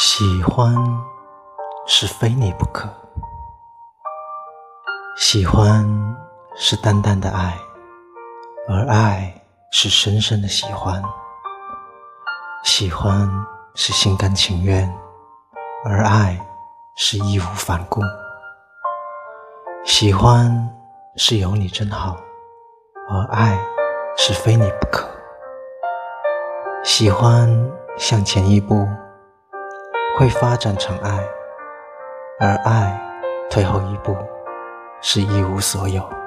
喜欢是非你不可，喜欢是淡淡的爱，而爱是深深的喜欢。喜欢是心甘情愿，而爱是义无反顾。喜欢是有你真好，而爱是非你不可。喜欢向前一步。会发展成爱，而爱退后一步，是一无所有。